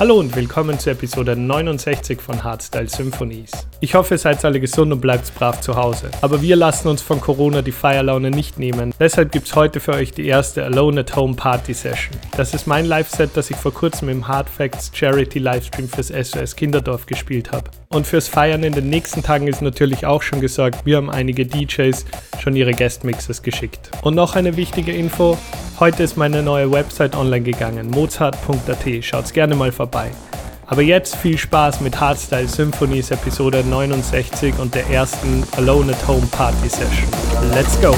Hallo und willkommen zu Episode 69 von Hardstyle Symphonies. Ich hoffe, ihr seid alle gesund und bleibt brav zu Hause. Aber wir lassen uns von Corona die Feierlaune nicht nehmen. Deshalb gibt es heute für euch die erste Alone at Home Party Session. Das ist mein Live-Set, das ich vor kurzem im Hard Facts Charity Livestream fürs SOS Kinderdorf gespielt habe. Und fürs Feiern in den nächsten Tagen ist natürlich auch schon gesagt, wir haben einige DJs schon ihre Guest-Mixes geschickt. Und noch eine wichtige Info, heute ist meine neue Website online gegangen, mozart.at, schaut's gerne mal vorbei. Aber jetzt viel Spaß mit Hardstyle Symphonies Episode 69 und der ersten Alone at Home Party Session. Let's go!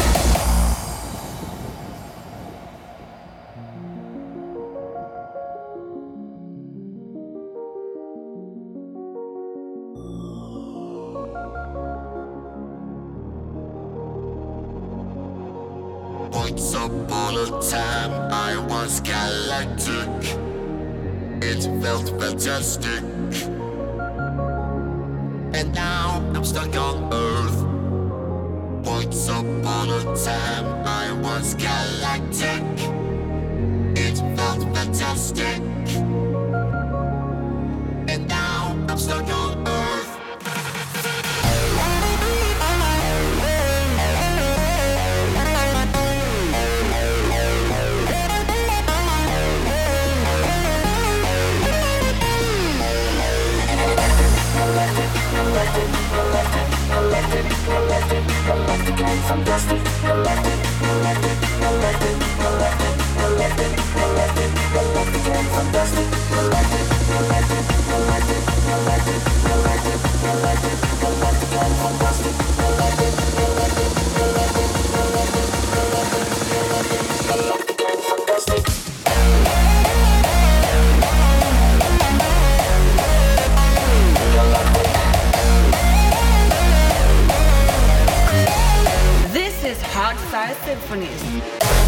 Once upon a time I was galactic. It felt fantastic. And now I'm stuck on Earth. Once upon a time I was galactic. It felt fantastic. This is Hardstyle Symphonies.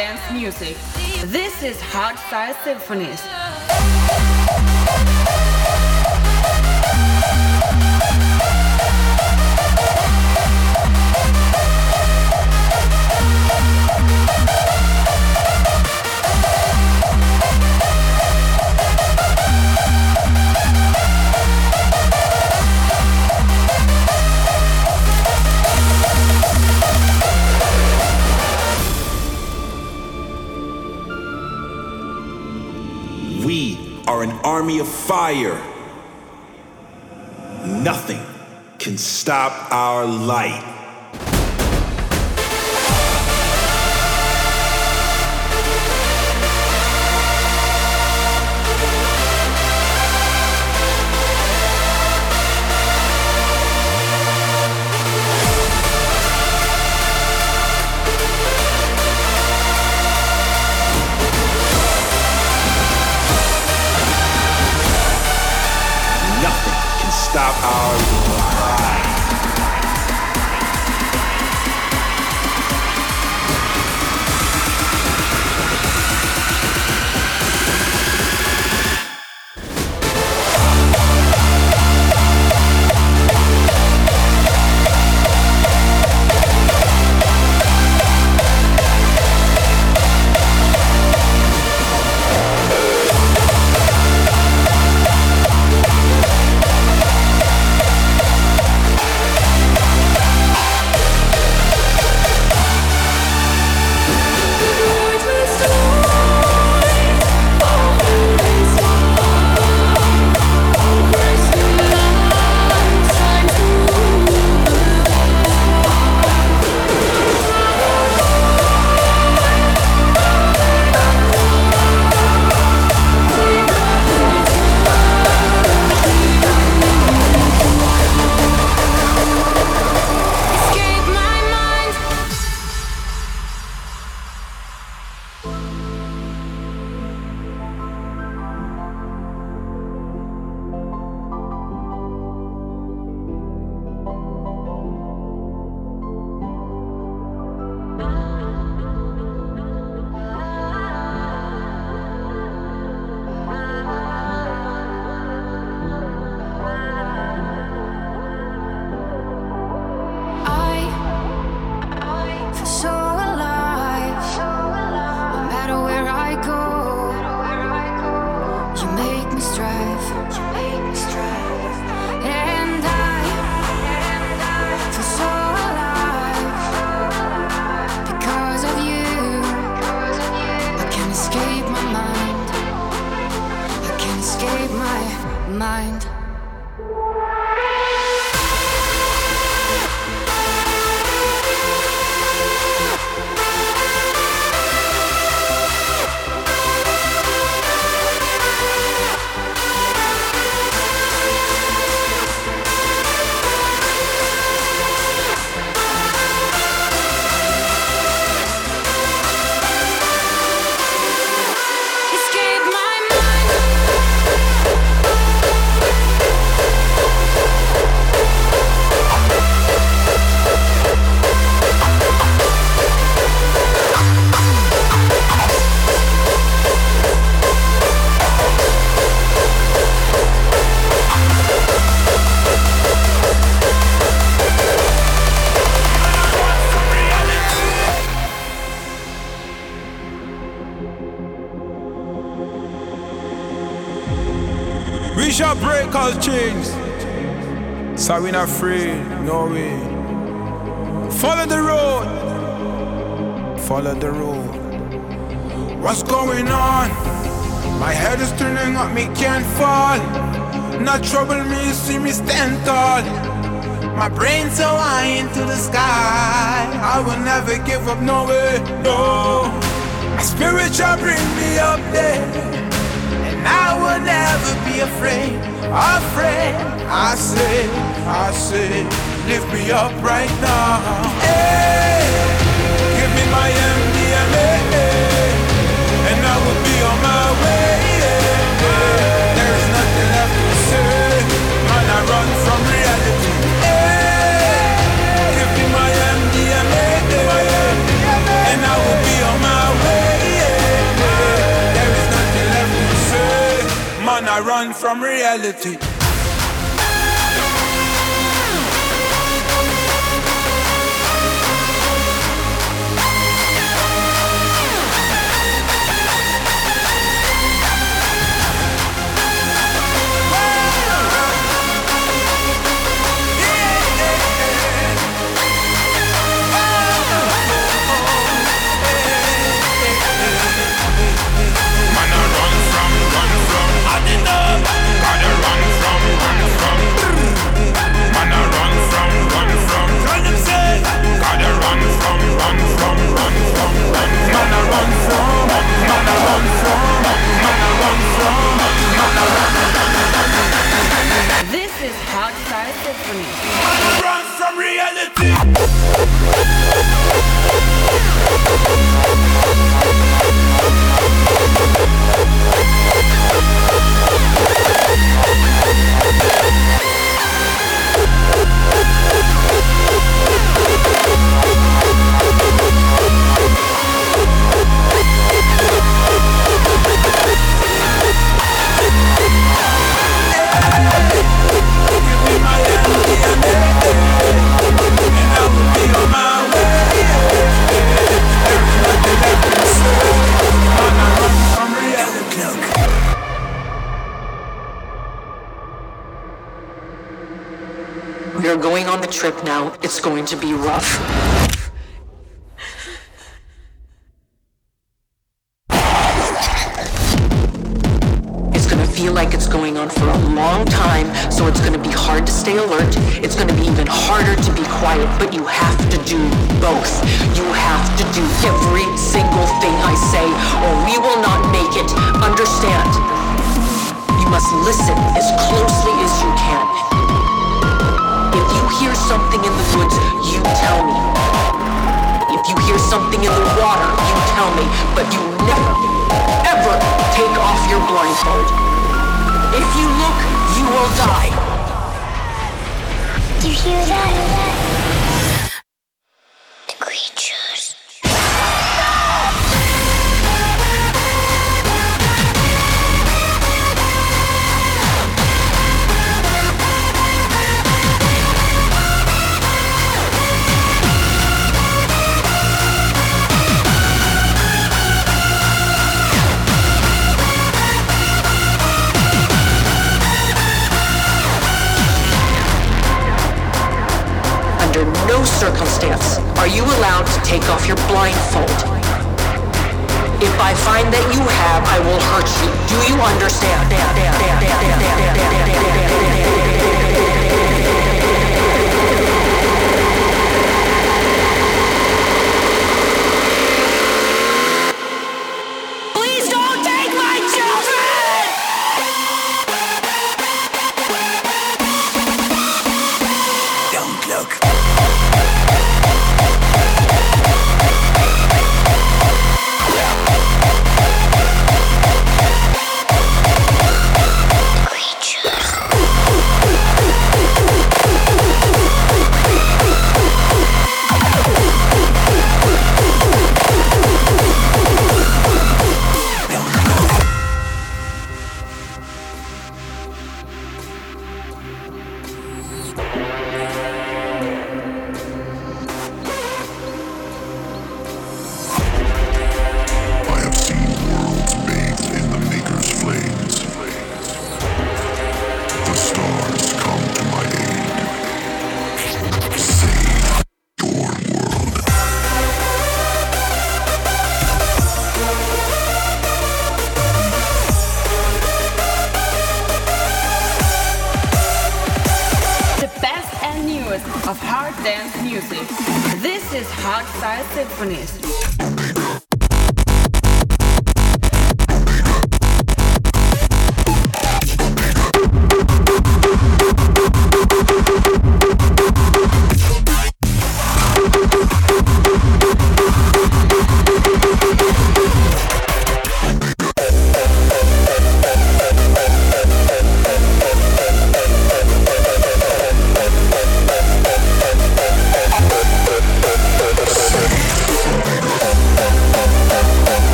Dance music. This is Hardstyle Symphonies. Army of fire. Nothing can stop our light. Stop our all chains. So we're not afraid, no way. Follow the road. Follow the road. What's going on? My head is turning up, me can't fall. Not trouble me, see me stand tall. My brain so high into the sky. I will never give up, no way, no. My spirit shall bring me up there. Afraid, afraid. I say, I say, lift me up right now. Hey, give me my MDMA, and I will I run from reality. We are going on the trip now. It's going to be rough. It's gonna feel like it's going on for a long time, so it's gonna be hard to stay alert. It's gonna be even harder to be quiet, but you have to do both. You have to do every single thing I say, or we will not make it. Understand? You must listen as closely as you can. If you hear something in the woods, you tell me. If you hear something in the water, you tell me. But you never, ever take off your blindfold. If you look, you will die. Do you hear that? Understand? This is Hardstyle Symphonies.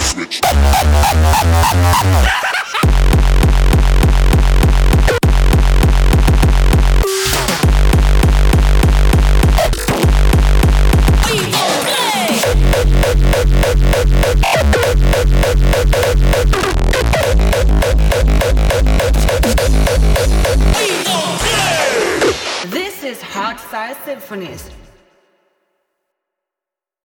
Switch. Is.